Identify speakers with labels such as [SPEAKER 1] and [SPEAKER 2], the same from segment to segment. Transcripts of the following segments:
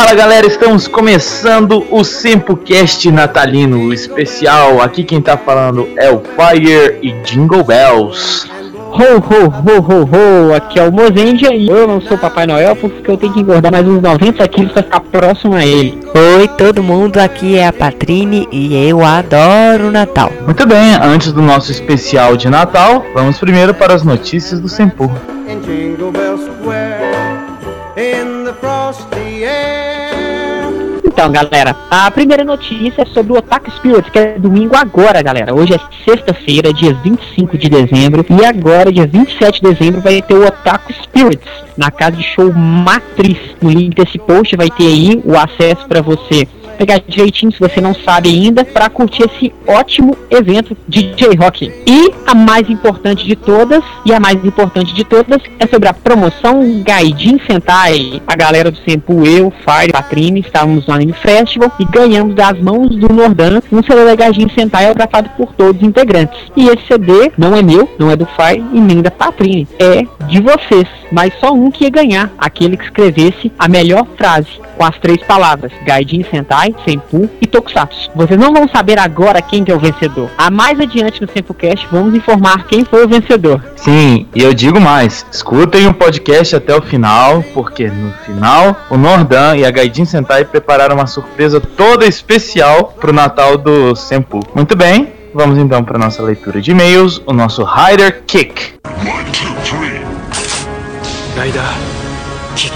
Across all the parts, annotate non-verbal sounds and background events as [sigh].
[SPEAKER 1] Fala galera, estamos começando o Sempocast natalino especial. Aqui quem tá falando é o Fire e Jingle Bells.
[SPEAKER 2] Ho, ho, ho, ho, ho, aqui é o Mozendia e eu não sou Papai Noel porque eu tenho que engordar mais uns 90 quilos pra ficar próximo a ele.
[SPEAKER 3] Oi, todo mundo, aqui é a Patrine e eu adoro Natal.
[SPEAKER 1] Muito bem, antes do nosso especial de Natal, vamos primeiro para as notícias do Sempur.
[SPEAKER 4] in Jingle Bell
[SPEAKER 2] Então, galera, a primeira notícia é sobre o Otaku Spirits, que é domingo agora, galera. Hoje é sexta-feira, dia 25 de dezembro, e agora, dia 27 de dezembro, vai ter o Otaku Spirits na casa de show Matriz. No link desse post vai ter aí o acesso para você pegar direitinho, se você não sabe ainda, para curtir esse ótimo evento de J-Rock. E a mais importante de todas, e a mais importante de todas, é sobre a promoção Gaidin Sentai. A galera do Sempu, eu, Fire, Patrine, estávamos no Anime Festival e ganhamos das mãos do Nordan um CD da Gaidin Sentai autografado por todos os integrantes. E esse CD não é meu, não é do Fire e nem da Patrine, é de vocês. Mas só um que ia ganhar, aquele que escrevesse a melhor frase com as três palavras Gaidin Sentai, Senpu e Tokusatsu. Vocês não vão saber agora quem que é o vencedor. A mais adiante no SempuCast vamos informar quem foi o vencedor.
[SPEAKER 1] Sim, e eu digo mais, escutem o podcast até o final, porque no final o Nordan e a Gaidin Sentai prepararam uma surpresa toda especial pro Natal do Senpu. Muito bem, vamos então para nossa leitura de e-mails, o nosso Rider Kick.
[SPEAKER 5] One, two, three. Rider kick.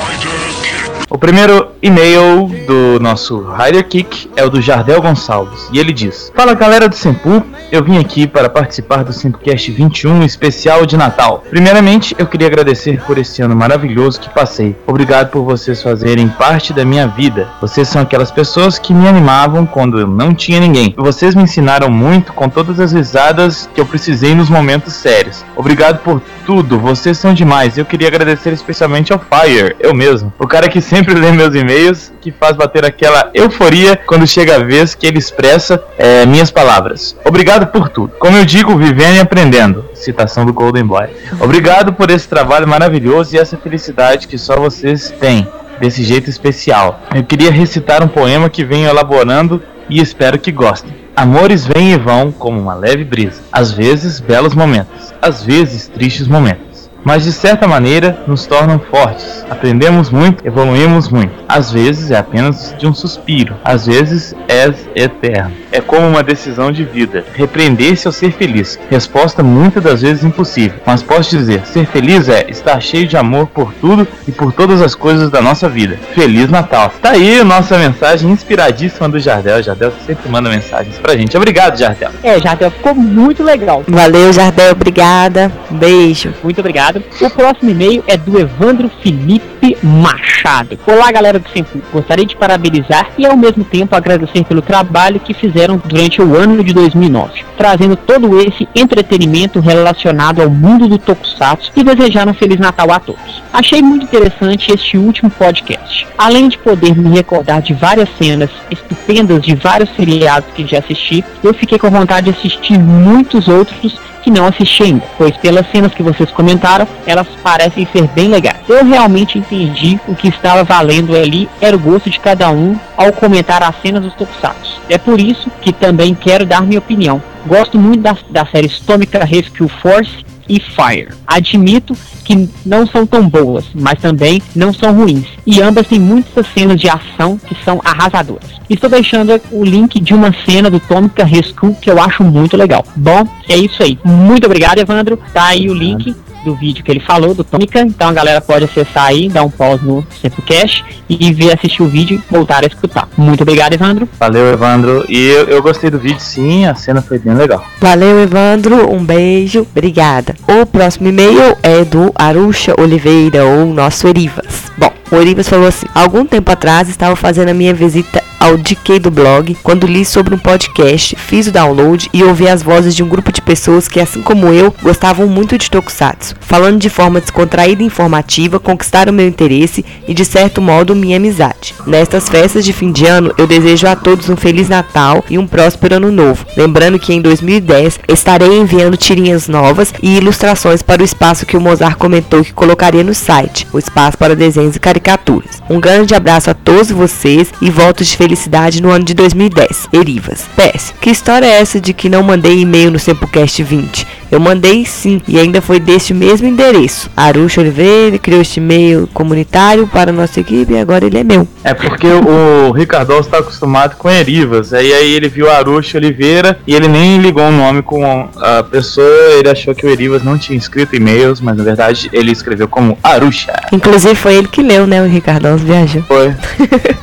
[SPEAKER 5] Rider kick.
[SPEAKER 1] O primeiro e-mail do nosso Rider Kick é o do Jardel Gonçalves e ele diz: Fala galera do Sempu, eu vim aqui para participar do Sempocast 21 especial de Natal. Primeiramente, eu queria agradecer por esse ano maravilhoso que passei. Obrigado por vocês fazerem parte da minha vida. Vocês são aquelas pessoas que me animavam quando eu não tinha ninguém. Vocês me ensinaram muito com todas as risadas que eu precisei nos momentos sérios. Obrigado por tudo, vocês são demais. Eu queria agradecer especialmente ao Fire, eu mesmo. O cara que sempre lê meus e-mails, que faz bater aquela euforia quando chega a vez que ele expressa é, minhas palavras. Obrigado por tudo. Como eu digo, vivendo e aprendendo. Citação do Golden Boy. Obrigado por esse trabalho maravilhoso e essa felicidade que só vocês têm. Desse jeito especial. Eu queria recitar um poema que venho elaborando e espero que gostem. Amores vêm e vão como uma leve brisa. Às vezes belos momentos, às vezes tristes momentos. Mas de certa maneira nos tornam fortes. Aprendemos muito, evoluímos muito. Às vezes é apenas de um suspiro, às vezes é eterno. É como uma decisão de vida. Repreender-se ou ser feliz. Resposta muitas das vezes impossível. Mas posso dizer, ser feliz é estar cheio de amor por tudo e por todas as coisas da nossa vida. Feliz Natal. Tá aí a nossa mensagem inspiradíssima do Jardel. O Jardel sempre manda mensagens pra gente. Obrigado, Jardel.
[SPEAKER 2] É, Jardel, ficou muito legal.
[SPEAKER 3] Valeu, Jardel, obrigada. Beijo.
[SPEAKER 2] Muito obrigado. O próximo e-mail é do Evandro Felipe Machado. Olá, galera do Sempu. Gostaria de parabenizar e ao mesmo tempo agradecer pelo trabalho que fizeram durante o ano de 2009, trazendo todo esse entretenimento relacionado ao mundo do Tokusatsu e desejar um Feliz Natal a todos. Achei muito interessante este último podcast. Além de poder me recordar de várias cenas estupendas de vários seriados que já assisti, eu fiquei com vontade de assistir muitos outros que não assisti ainda, pois pelas cenas que vocês comentaram, elas parecem ser bem legais. Eu realmente entendi o que estava valendo ali era o gosto de cada um ao comentar as cenas dos Tokusatsu. É por isso que também quero dar minha opinião. Gosto muito da, da série Stomica Rescue Force e Fire. Admito que não são tão boas, mas também não são ruins. E ambas têm muitas cenas de ação que são arrasadoras. Estou deixando o link de uma cena do Tomica Rescue que eu acho muito legal. Bom, é isso aí. Muito obrigado, Evandro. Tá aí o link do vídeo que ele falou, do Tônica. Então a galera pode acessar aí, dar um pause no Sempocast e ver, assistir o vídeo e voltar a escutar. Muito obrigado, Evandro.
[SPEAKER 1] Valeu, Evandro. E eu, eu gostei do vídeo, sim. A cena foi bem legal.
[SPEAKER 3] Valeu, Evandro. Um beijo. Obrigada. O próximo e-mail é do Arusha Oliveira, ou nosso Erivas. Bom, o Erivas falou assim: Algum tempo atrás estava fazendo a minha visita ao DK do blog quando li sobre um podcast, fiz o download e ouvi as vozes de um grupo de pessoas que, assim como eu, gostavam muito de Tokusatsu, falando de forma descontraída e informativa, conquistaram meu interesse e, de certo modo, minha amizade. Nestas festas de fim de ano, eu desejo a todos um Feliz Natal e um próspero Ano Novo. Lembrando que em 2010 estarei enviando tirinhas novas e ilustrações para o espaço que o Mozart comentou que colocaria no site, o espaço para desenhos e caricaturas. Um grande abraço a todos vocês e votos de felicidade no ano de 2010. Erivas. PS, que história é essa de que não mandei e-mail no Sempocast 20? Eu mandei sim, e ainda foi deste mesmo endereço. Aruxa Oliveira criou este e-mail comunitário para a nossa equipe e agora ele é meu.
[SPEAKER 1] É porque o Ricardo está acostumado com Erivas. Aí, aí ele viu Aruxa Oliveira e ele nem ligou o nome com a pessoa. Ele achou que o Erivas não tinha escrito e-mails, mas na verdade ele escreveu como Aruxa.
[SPEAKER 3] Inclusive foi ele que leu, né? O Ricardão viajou.
[SPEAKER 1] Foi. [laughs]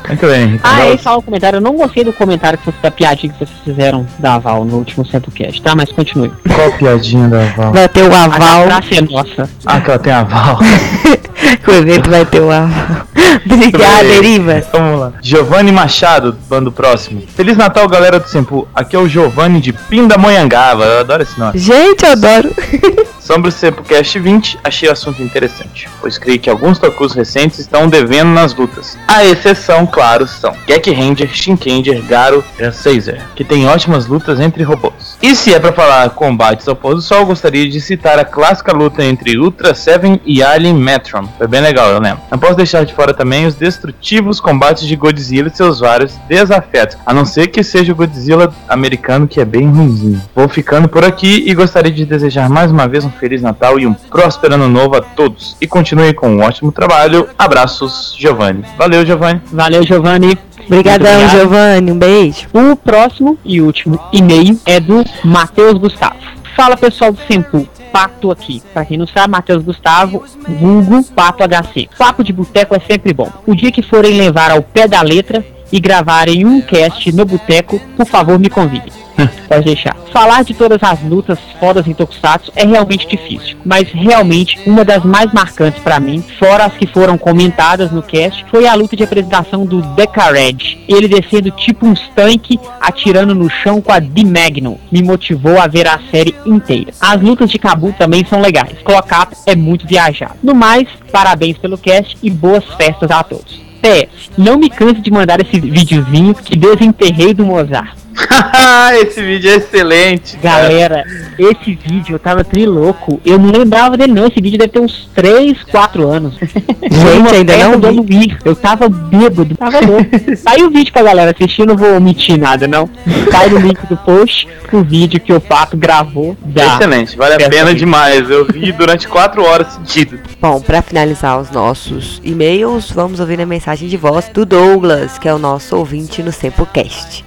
[SPEAKER 1] Muito bem,
[SPEAKER 2] Ah,
[SPEAKER 1] Ricardo.
[SPEAKER 2] é só um comentário. Eu não gostei do comentário que vocês, da piadinha que vocês fizeram da Val no último Centrocast, tá? Mas continue.
[SPEAKER 1] Qual piadinha da Val?
[SPEAKER 3] Vai ter o
[SPEAKER 2] A
[SPEAKER 3] aval.
[SPEAKER 2] praça é nossa.
[SPEAKER 1] Ah, que ela tem aval. [laughs]
[SPEAKER 3] o evento vai ter o aval. [laughs] Obrigada, Erivas.
[SPEAKER 1] Vamos lá. Giovanni Machado, bando próximo. Feliz Natal, galera do Sempu. Aqui é o Giovanni de Pindamonhangaba. Eu adoro esse nome.
[SPEAKER 3] Gente, eu adoro. [laughs]
[SPEAKER 1] Sobre o Sempocast 20, achei o assunto interessante, pois creio que alguns tokus recentes estão devendo nas lutas. A exceção, claro, são Gek Ranger, Shinkenger, Garo e Caesar, que tem ótimas lutas entre robôs. E se é pra falar combates ao pôr do sol, gostaria de citar a clássica luta entre Ultra Seven e Alien Metron. Foi bem legal, eu lembro. Não posso deixar de fora também os destrutivos combates de Godzilla e seus vários desafetos, a não ser que seja o Godzilla americano, que é bem ruimzinho. Vou ficando por aqui e gostaria de desejar mais uma vez um Feliz Natal e um próspero Ano Novo a todos. E continue com um ótimo trabalho. Abraços, Giovanni. Valeu, Giovanni.
[SPEAKER 2] Valeu, Giovanni.
[SPEAKER 3] Obrigadão. Giovanni. Um beijo.
[SPEAKER 2] O próximo e último e-mail é do Matheus Gustavo. Fala pessoal do Sempu, Pato aqui. Pra quem não sabe, Matheus Gustavo, vulgo Pato HC. Papo de boteco é sempre bom. O dia que forem levar ao pé da letra e gravarem um cast no boteco, por favor me convidem. [laughs] Pode deixar. Falar de todas as lutas fodas em Tokusatsu é realmente difícil, mas realmente uma das mais marcantes pra mim, fora as que foram comentadas no cast, foi a luta de apresentação do Decared. Ele descendo tipo uns tanque, atirando no chão com a D-Magnum. Me motivou a ver a série inteira. As lutas de Kabu também são legais. Clock-up é muito viajado. No mais, parabéns pelo cast e boas festas a todos. PS, não me canse de mandar esse videozinho que desenterrei do Mozart. [laughs]
[SPEAKER 1] Esse vídeo é excelente. cara.
[SPEAKER 2] Galera, esse vídeo eu tava trilouco. Eu não lembrava dele não. Esse vídeo deve ter uns 3, 4 anos. [laughs]
[SPEAKER 3] Gente, ainda não
[SPEAKER 2] do. Luiz. Eu tava bêbado, tava louco. [laughs] Aí o vídeo pra galera assistir, eu não vou omitir nada não. Aí no link do post o vídeo que o Pato gravou da.
[SPEAKER 1] Excelente, vale a pena demais. Eu vi durante 4 horas seguidas.
[SPEAKER 3] Bom, para finalizar os nossos e-mails, vamos ouvir a mensagem de voz do Douglas, que é o nosso ouvinte no Sempocast.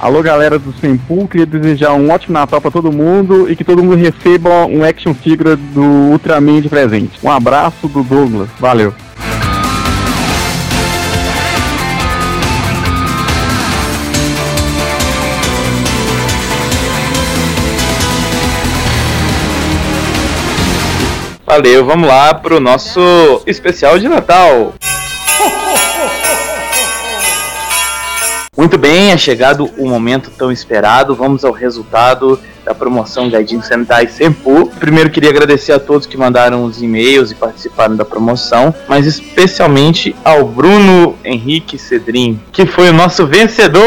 [SPEAKER 6] Alô, galera do Sempool, queria desejar um ótimo Natal pra todo mundo e que todo mundo receba um action figure do Ultraman de presente. Um abraço do Douglas, valeu.
[SPEAKER 1] Valeu, vamos lá pro nosso especial de Natal. [laughs] Muito bem, é chegado o momento tão esperado. Vamos ao resultado da promoção Gaidin Sentai Senpu. Primeiro queria agradecer a todos que mandaram os e-mails e participaram da promoção, mas especialmente ao Bruno Henrique Cedrin, que foi o nosso vencedor.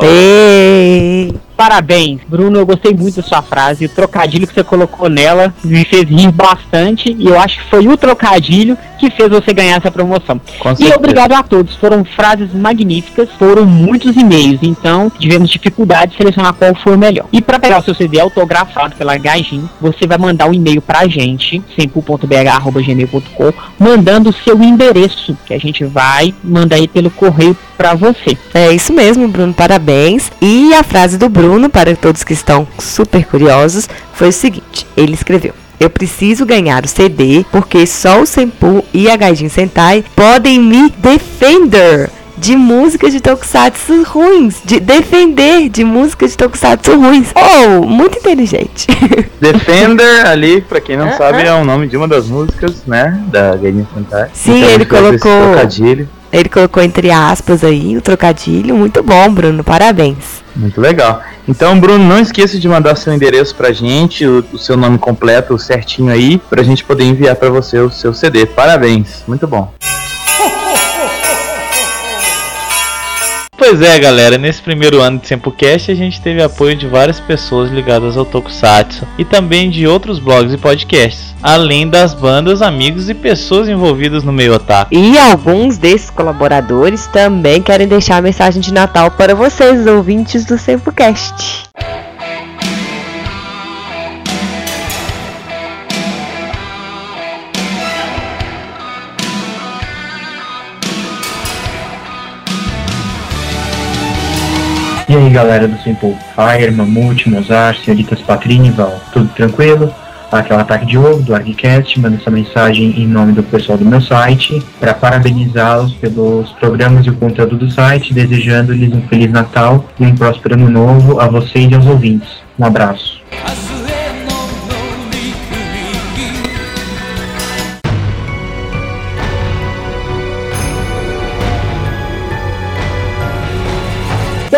[SPEAKER 3] Ei!
[SPEAKER 2] Parabéns, Bruno. Eu gostei muito da sua frase. O trocadilho que você colocou nela me fez rir bastante. E eu acho que foi o trocadilho que fez você ganhar essa promoção.
[SPEAKER 1] Com
[SPEAKER 2] E
[SPEAKER 1] certeza.
[SPEAKER 2] obrigado a todos. Foram frases magníficas, foram muitos e-mails, então tivemos dificuldade de selecionar qual foi o melhor. E para pegar o seu CD autografado pela Gaijin, você vai mandar um e-mail pra gente, sempu.bh@gmail.com, mandando o seu endereço, que a gente vai mandar aí pelo correio pra você.
[SPEAKER 3] É isso mesmo, Bruno, parabéns. E a frase do Bruno, para todos que estão super curiosos, foi o seguinte: ele escreveu. Eu preciso ganhar o CD porque só o Senpu e a Gaijin Sentai podem me defender.
[SPEAKER 7] de músicas de tokusatsu ruins, de defender de músicas de tokusatsu ruins. Oh, muito inteligente. [laughs]
[SPEAKER 1] Defender ali, pra quem não
[SPEAKER 7] Ah,
[SPEAKER 1] sabe,
[SPEAKER 7] ah.
[SPEAKER 1] é o nome de uma das músicas, né? Da Game Fantasy.
[SPEAKER 7] Sim,
[SPEAKER 1] Então,
[SPEAKER 7] ele colocou-. Ele colocou entre aspas aí o trocadilho. Muito bom, Bruno. Parabéns.
[SPEAKER 1] Muito legal. Então, Bruno, não esqueça de mandar seu endereço pra gente, o, o seu nome completo, certinho aí, pra gente poder enviar pra você o seu CD. Parabéns, muito bom. Pois é, galera, nesse primeiro ano de Sempocast a gente teve apoio de várias pessoas ligadas ao Tokusatsu e também de outros blogs e podcasts, além das bandas, amigos e pessoas envolvidas no meio otaku.
[SPEAKER 7] E alguns desses colaboradores também querem deixar a mensagem de Natal para vocês, ouvintes do SempoCast.
[SPEAKER 8] E aí galera do Simple Fire, Mamute, Mozart, senhoritas Patrini Val, tudo tranquilo? Aqui é o Ataque de Ovo, do ArgCast, mando essa mensagem em nome do pessoal do meu site, para parabenizá-los pelos programas e o conteúdo do site, desejando-lhes um Feliz Natal e um próspero Ano Novo a vocês e aos ouvintes. Um abraço.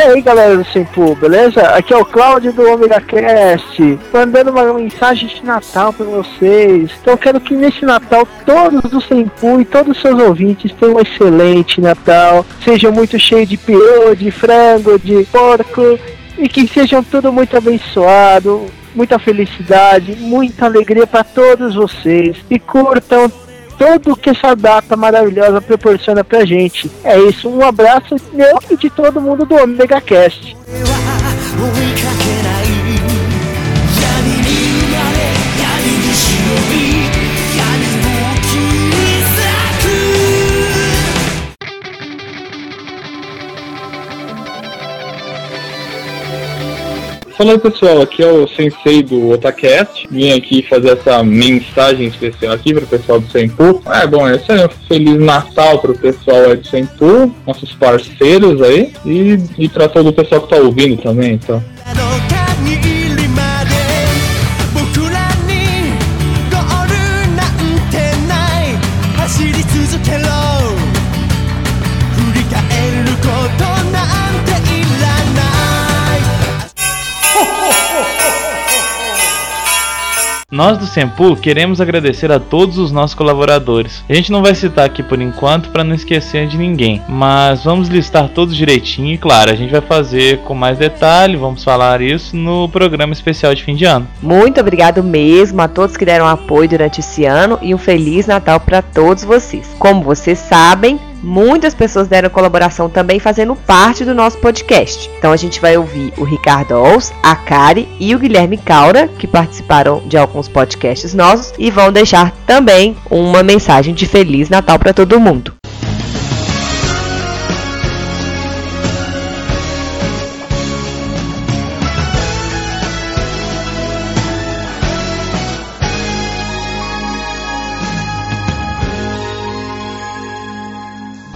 [SPEAKER 9] Aí galera do Simpu, beleza? Aqui é o Cláudio do Omega Cast, mandando uma mensagem de Natal pra vocês. Então quero que nesse Natal todos do Simpu e todos os seus ouvintes tenham um excelente Natal, sejam muito cheios de peru, de frango, de porco e que sejam tudo muito abençoado, muita felicidade, muita alegria para todos vocês e curtam tudo que essa data maravilhosa proporciona pra gente. É isso, um abraço meu e de todo mundo do Omega Cast.
[SPEAKER 10] Fala aí pessoal, aqui é o Sensei do Otacast. Vim aqui fazer essa mensagem especial aqui para o pessoal do Senpu. É bom, esse é um Feliz Natal para o pessoal aí do Senpu, nossos parceiros aí, e, e para todo o pessoal que tá ouvindo também, então.
[SPEAKER 1] Nós do Sempu queremos agradecer a todos os nossos colaboradores. A gente não vai citar aqui por enquanto para não esquecer de ninguém, mas vamos listar todos direitinho e claro, a gente vai fazer com mais detalhe, vamos falar isso no programa especial de fim de ano.
[SPEAKER 7] Muito obrigado mesmo a todos que deram apoio durante esse ano e um Feliz Natal para todos vocês. Como vocês sabem, muitas pessoas deram colaboração também fazendo parte do nosso podcast. Então a gente vai ouvir o Ricardo Ols, a Kari e o Guilherme Caura, que participaram de alguns podcasts nossos e vão deixar também uma mensagem de Feliz Natal para todo mundo.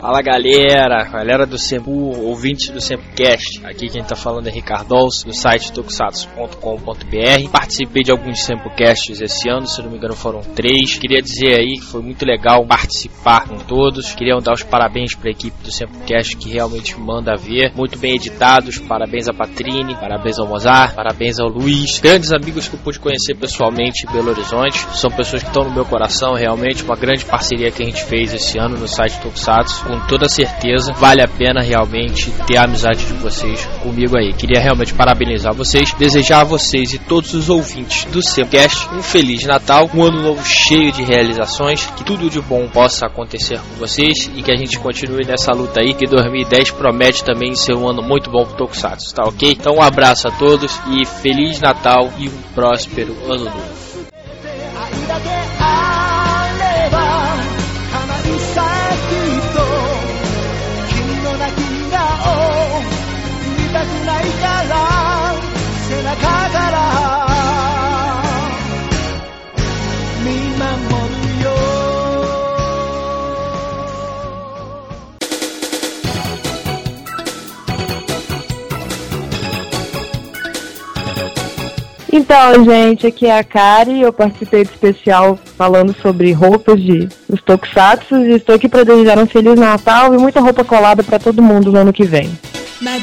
[SPEAKER 11] Fala galera, galera do Sempu, ouvintes do Sempocast. Aqui quem tá falando é Ricardo Alves, do site tokusatsu.com.br. Participei de alguns Sempocasts esse ano, se não me engano foram três. Queria dizer aí que foi muito legal participar com todos. Queria dar os parabéns para a equipe do Sempocast que realmente manda ver. Muito bem editados. Parabéns a Patrine, parabéns ao Mozart, parabéns ao Luiz. Grandes amigos que eu pude conhecer pessoalmente em Belo Horizonte. São pessoas que estão no meu coração, realmente uma grande parceria que a gente fez esse ano no site Tokusatsu. Com toda certeza, vale a pena realmente ter a amizade de vocês comigo aí. Queria realmente parabenizar vocês, desejar a vocês e todos os ouvintes do Semcast um feliz Natal, um ano novo cheio de realizações, que tudo de bom possa acontecer com vocês e que a gente continue nessa luta aí, que 2010 promete também ser um ano muito bom pro Tokusatsu, tá ok? Então um abraço a todos e feliz Natal e um próspero ano novo.
[SPEAKER 12] Então, gente, aqui é a Kari, eu participei do especial falando sobre roupas de dos Tokusatsu. E estou aqui para desejar um Feliz Natal e muita roupa colada para todo mundo no ano que vem.
[SPEAKER 13] ま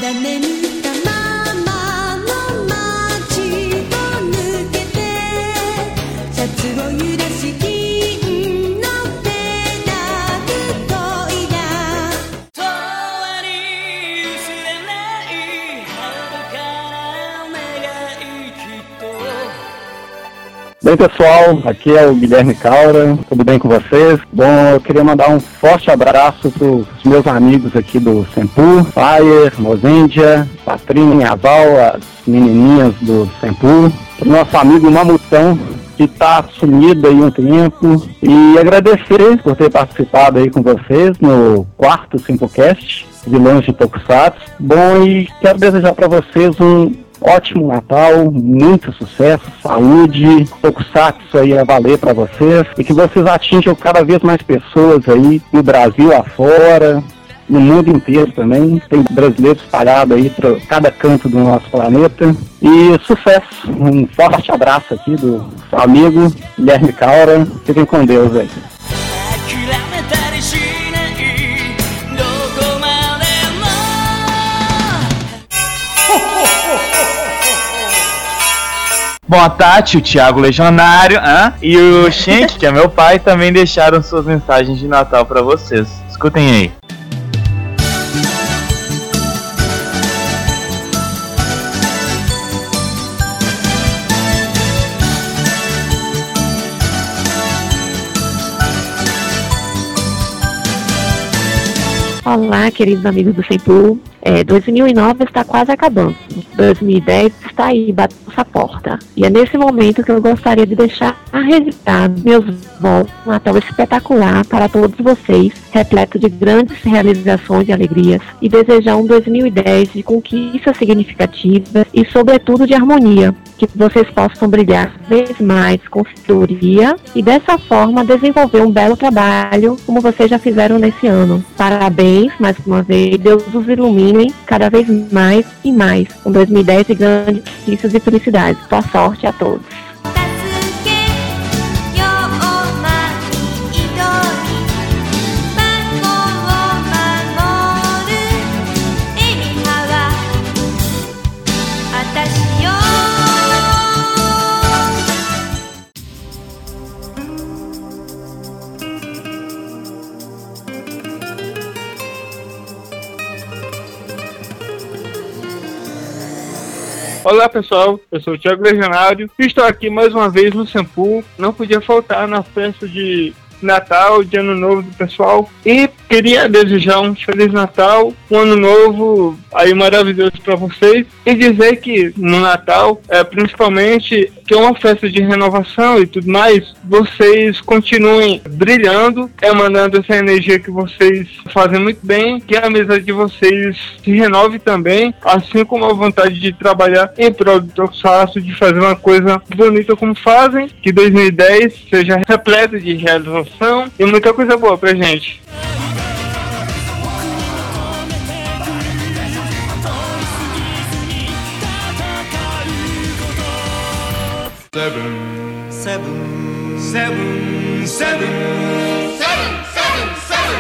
[SPEAKER 14] Bem, pessoal, aqui é o Guilherme Caura, tudo bem com vocês? Bom, eu queria mandar um forte abraço para os meus amigos aqui do Sempu, Fire, Mozendia, Patrinha, Aval, as menininhas do Sempu, o nosso amigo Mamutão, que está sumido aí um tempo, e agradecer por ter participado aí com vocês no quarto Simplecast, Vilões de Tokusatsu. Bom, e quero desejar para vocês um ótimo Natal, muito sucesso, saúde, Tokusatsu aí a valer para vocês e que vocês atinjam cada vez mais pessoas aí no Brasil afora, no mundo inteiro também. Tem brasileiros espalhados aí para cada canto do nosso planeta. E sucesso! Um forte abraço aqui do amigo Guilherme Caura. Fiquem com Deus aí.
[SPEAKER 1] Bom, a Tati, o Thiago Legionário hã? e o Shank, que é meu pai, também deixaram suas mensagens de Natal pra vocês. Escutem aí.
[SPEAKER 15] Olá, queridos amigos do Sempu. É, 2009 está quase acabando. 2010 está aí, batendo essa porta. E é nesse momento que eu gostaria de deixar registrado meus votos um Natal espetacular para todos vocês, repleto de grandes realizações e alegrias, e desejar um 2010 de conquistas significativas e, sobretudo, de harmonia. Que vocês possam brilhar cada vez mais com sabedoria e, dessa forma, desenvolver um belo trabalho como vocês já fizeram nesse ano. Parabéns mais uma vez, Deus os iluminem cada vez mais e mais. Um 2010 de grandes conquistas e felicidades. Boa sorte a todos.
[SPEAKER 6] Olá pessoal, eu sou o Thiago Legionário e estou aqui mais uma vez no Sampu. Não podia faltar na festa de Natal, de Ano Novo do pessoal. E queria desejar um Feliz Natal, um Ano Novo aí maravilhoso para vocês. E dizer que no Natal, é, principalmente, que é uma festa de renovação e tudo mais, vocês continuem brilhando, emanando essa energia que vocês fazem muito bem, que a mesa de vocês se renove também, assim como a vontade de trabalhar em prol do Tokusatsu, de fazer uma coisa bonita como fazem, que 2010 seja repleto de realização e muita coisa boa pra gente.
[SPEAKER 16] Seven, seven, seven, seven, seven, seven,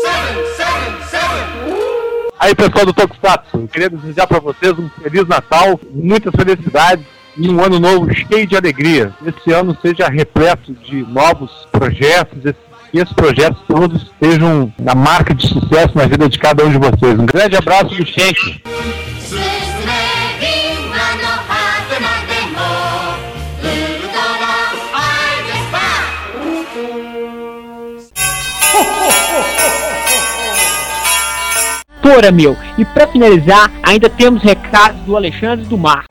[SPEAKER 16] seven, seven, seven.
[SPEAKER 14] Aí pessoal do Tokusatsu, eu queria desejar para vocês um Feliz Natal, muitas felicidades e um ano novo cheio de alegria. Esse ano seja repleto de novos projetos, esse- que esses projetos todos sejam a marca de sucesso na vida de cada um de vocês. Um grande abraço do Shank.
[SPEAKER 15] Tora, meu. E pra finalizar, ainda temos recados do Alexandre do Mar.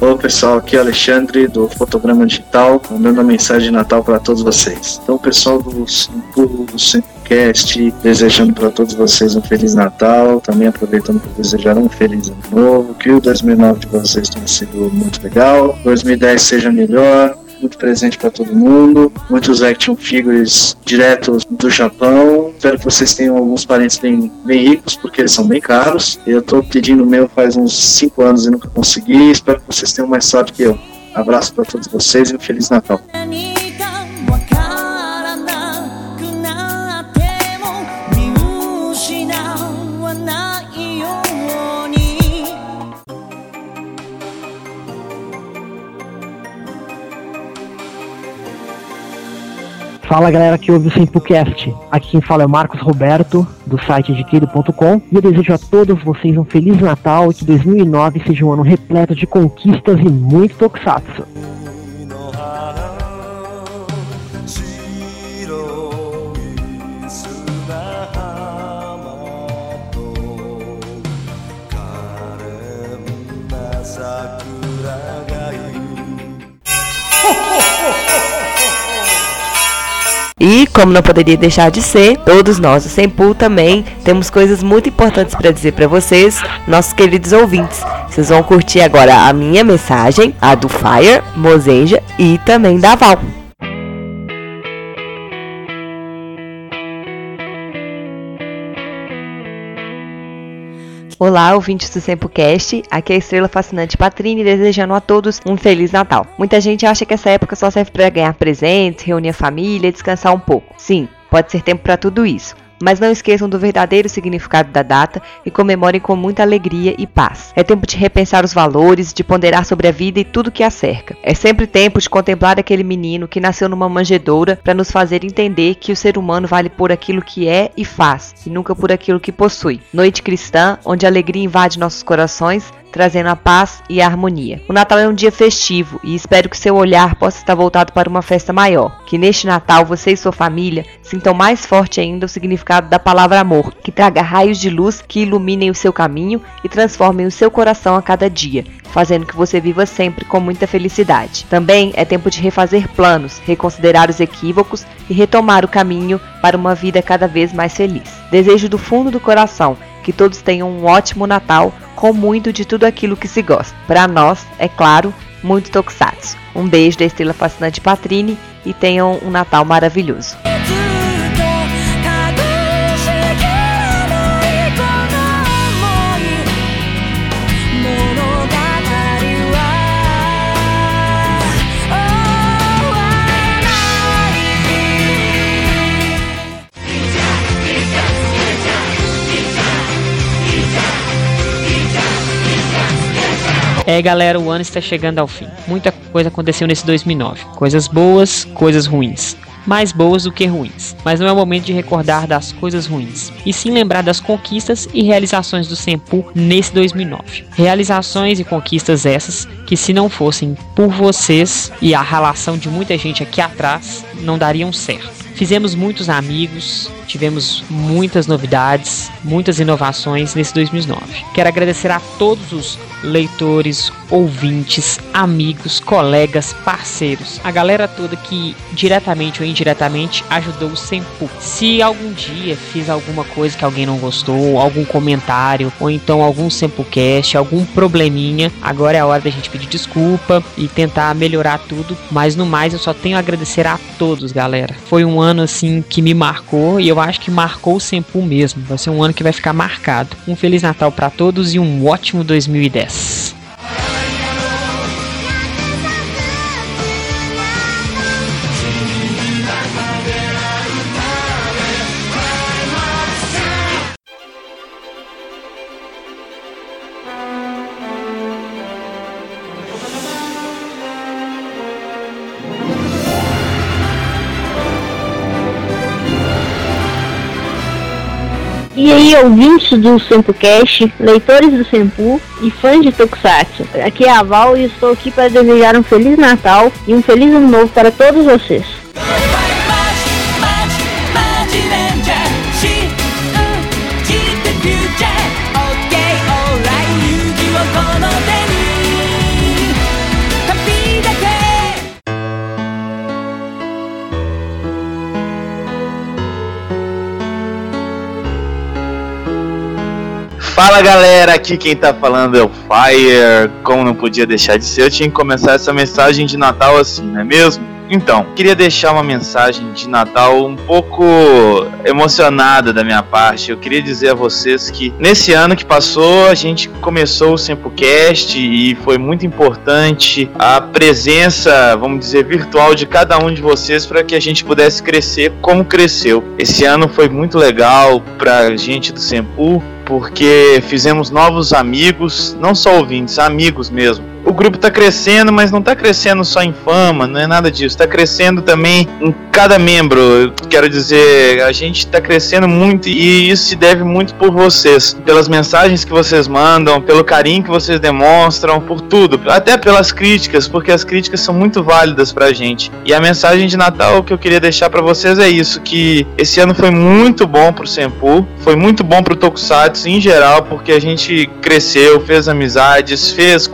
[SPEAKER 17] Olá pessoal, aqui é Alexandre do Fotograma Digital, mandando mensagem de Natal para todos vocês. Então, pessoal do do Simpcast, desejando para todos vocês um Feliz Natal, também aproveitando para desejar um Feliz Ano Novo, que o 2009 de vocês tenha sido muito legal, 2010 seja melhor, muito presente para todo mundo, muitos action figures diretos do Japão. Espero que vocês tenham alguns parentes bem, bem ricos, porque eles são bem caros. Eu tô pedindo o meu faz uns 5 anos e nunca consegui. Espero que vocês tenham mais sorte que eu. Abraço para todos vocês e um Feliz Natal.
[SPEAKER 18] Fala galera que ouve o SempuCast. Aqui quem fala é o Marcos Roberto, do site adquirido.com. E eu desejo a todos vocês um Feliz Natal e que 2009 seja um ano repleto de conquistas e muito tokusatsu.
[SPEAKER 7] E, como não poderia deixar de ser, todos nós do Sempu também temos coisas muito importantes para dizer para vocês, nossos queridos ouvintes. Vocês vão curtir agora a minha mensagem, a do Fire, Mozenja e também da Val. Olá, ouvintes do SempoCast. Aqui é a Estrela Fascinante Patrine, desejando a todos um Feliz Natal. Muita gente acha que essa época só serve para ganhar presentes, reunir a família e descansar um pouco. Sim, pode ser tempo para tudo isso. Mas não esqueçam do verdadeiro significado da data e comemorem com muita alegria e paz. É tempo de repensar os valores, de ponderar sobre a vida e tudo que a cerca. É sempre tempo de contemplar aquele menino que nasceu numa manjedoura para nos fazer entender que o ser humano vale por aquilo que é e faz, e nunca por aquilo que possui. Noite cristã, onde a alegria invade nossos corações, trazendo a paz e a harmonia. O Natal é um dia festivo e espero que seu olhar possa estar voltado para uma festa maior. Que neste Natal você e sua família sintam mais forte ainda o significado da palavra amor, que traga raios de luz que iluminem o seu caminho e transformem o seu coração a cada dia, fazendo que você viva sempre com muita felicidade. Também é tempo de refazer planos, reconsiderar os equívocos e retomar o caminho para uma vida cada vez mais feliz. Desejo do fundo do coração que todos tenham um ótimo Natal com muito de tudo aquilo que se gosta. Para nós, é claro, muito tokusatsu. Um beijo da Estrela Fascinante Patrine e tenham um Natal maravilhoso.
[SPEAKER 18] É, galera, o ano está chegando ao fim. Muita coisa aconteceu nesse 2009. Coisas boas, coisas ruins. Mais boas do que ruins. Mas não é o momento de recordar das coisas ruins, e sim lembrar das conquistas e realizações do Senpu nesse 2009. Realizações e conquistas essas que, se não fossem por vocês e a relação de muita gente aqui atrás, não dariam certo. Fizemos muitos amigos, tivemos muitas novidades, muitas inovações nesse 2009. Quero agradecer a todos os leitores, ouvintes, amigos, colegas, parceiros, a galera toda que diretamente ou indiretamente ajudou o Sempu. Se algum dia fiz alguma coisa que alguém não gostou, algum comentário, ou então algum SempuCast, algum probleminha, agora é a hora da gente pedir desculpa e tentar melhorar tudo. Mas no mais, eu só tenho a agradecer a todos, galera. Foi um ano assim que me marcou e eu acho que marcou o Sempu mesmo. Vai ser um ano que vai ficar marcado. Um feliz Natal para todos e um ótimo 2010.
[SPEAKER 13] E aí, ouvintes do SempuCast, leitores do Sempu e fãs de Tokusatsu. Aqui é a Val e estou aqui para desejar um Feliz Natal e um Feliz Ano Novo para todos vocês.
[SPEAKER 1] Fala galera, aqui quem tá falando é o Fire. Como não podia deixar de ser, eu tinha que começar essa mensagem de Natal assim, não é mesmo? Então, queria deixar uma mensagem de Natal um pouco emocionada da minha parte. Eu queria dizer a vocês que nesse ano que passou, a gente começou o Sempocast e foi muito importante a presença, vamos dizer, virtual de cada um de vocês para que a gente pudesse crescer como cresceu. Esse ano foi muito legal pra gente do Sempu, porque fizemos novos amigos, não só ouvintes, amigos mesmo. O grupo está crescendo, mas não está crescendo só em fama, não é nada disso. Está crescendo também em cada membro. Quero dizer, a gente está crescendo muito e isso se deve muito por vocês, pelas mensagens que vocês mandam, pelo carinho que vocês demonstram, por tudo, até pelas críticas, porque as críticas são muito válidas pra gente. E a mensagem de Natal que eu queria deixar para vocês é isso, que esse ano foi muito bom pro Senpu, foi muito bom pro Tokusatsu em geral, porque a gente cresceu, fez amizades, fez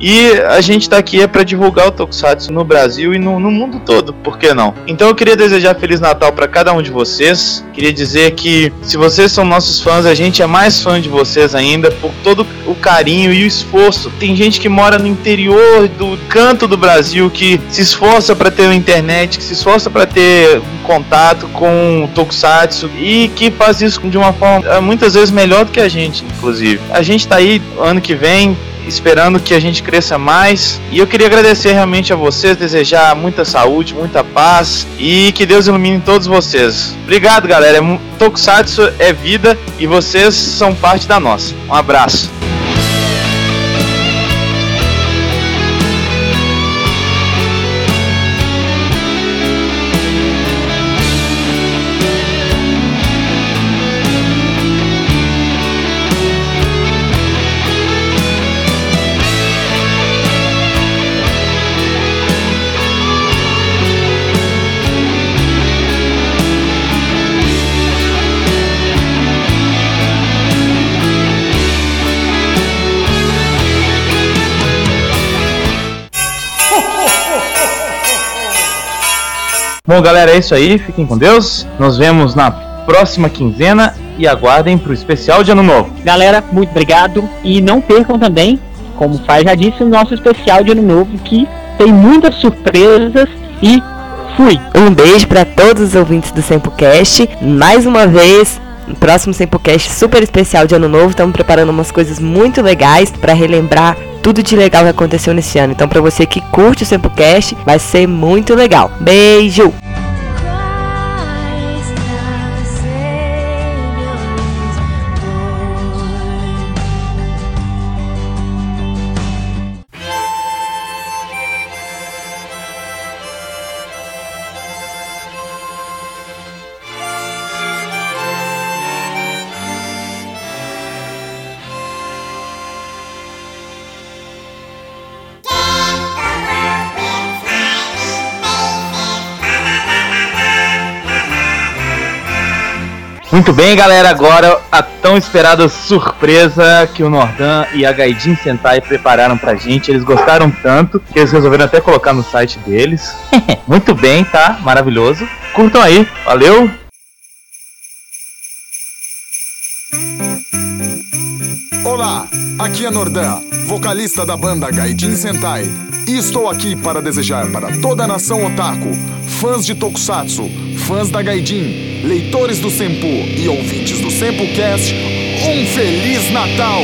[SPEAKER 1] e a gente tá aqui é para divulgar o Tokusatsu no Brasil e no, no mundo todo, por que não? Então eu queria desejar Feliz Natal para cada um de vocês. Queria dizer que se vocês são nossos fãs, a gente é mais fã de vocês ainda por todo o carinho e o esforço. Tem gente que mora no interior do canto do Brasil que se esforça para ter uma internet, que se esforça para ter um contato com o Tokusatsu e que faz isso de uma forma eh, muitas vezes melhor do que a gente, inclusive. A gente tá aí ano que vem esperando que a gente cresça mais. E eu queria agradecer realmente a vocês, desejar muita saúde, muita paz e que Deus ilumine todos vocês. Obrigado, galera. É Tokusatsu é vida e vocês são parte da nossa. Um abraço. Bom, galera, é isso aí. Fiquem com Deus. Nos vemos na próxima quinzena e aguardem pro especial de Ano Novo.
[SPEAKER 2] Galera, muito obrigado. E não percam também, como o Fai já disse, o nosso especial de ano novo, que tem muitas surpresas e fui.
[SPEAKER 3] Um beijo para todos os ouvintes do SempoCast. Mais uma vez, no próximo SempoCast super especial de Ano Novo, estamos preparando umas coisas muito legais para relembrar tudo de legal que aconteceu nesse ano. Então, para você que curte o SempoCast, vai ser muito legal. Beijo!
[SPEAKER 1] Muito bem, galera. Agora a tão esperada surpresa que o Nordan e a Gaidin Sentai prepararam pra gente. Eles gostaram tanto que eles resolveram até colocar no site deles. [laughs] Muito bem, tá? Maravilhoso. Curtam aí. Valeu!
[SPEAKER 16] Aqui é Nordan, vocalista da banda Gaijin Sentai. E estou aqui para desejar para toda a nação otaku, fãs de Tokusatsu, fãs da Gaijin, leitores do Senpu e ouvintes do SempuCast, um Feliz Natal!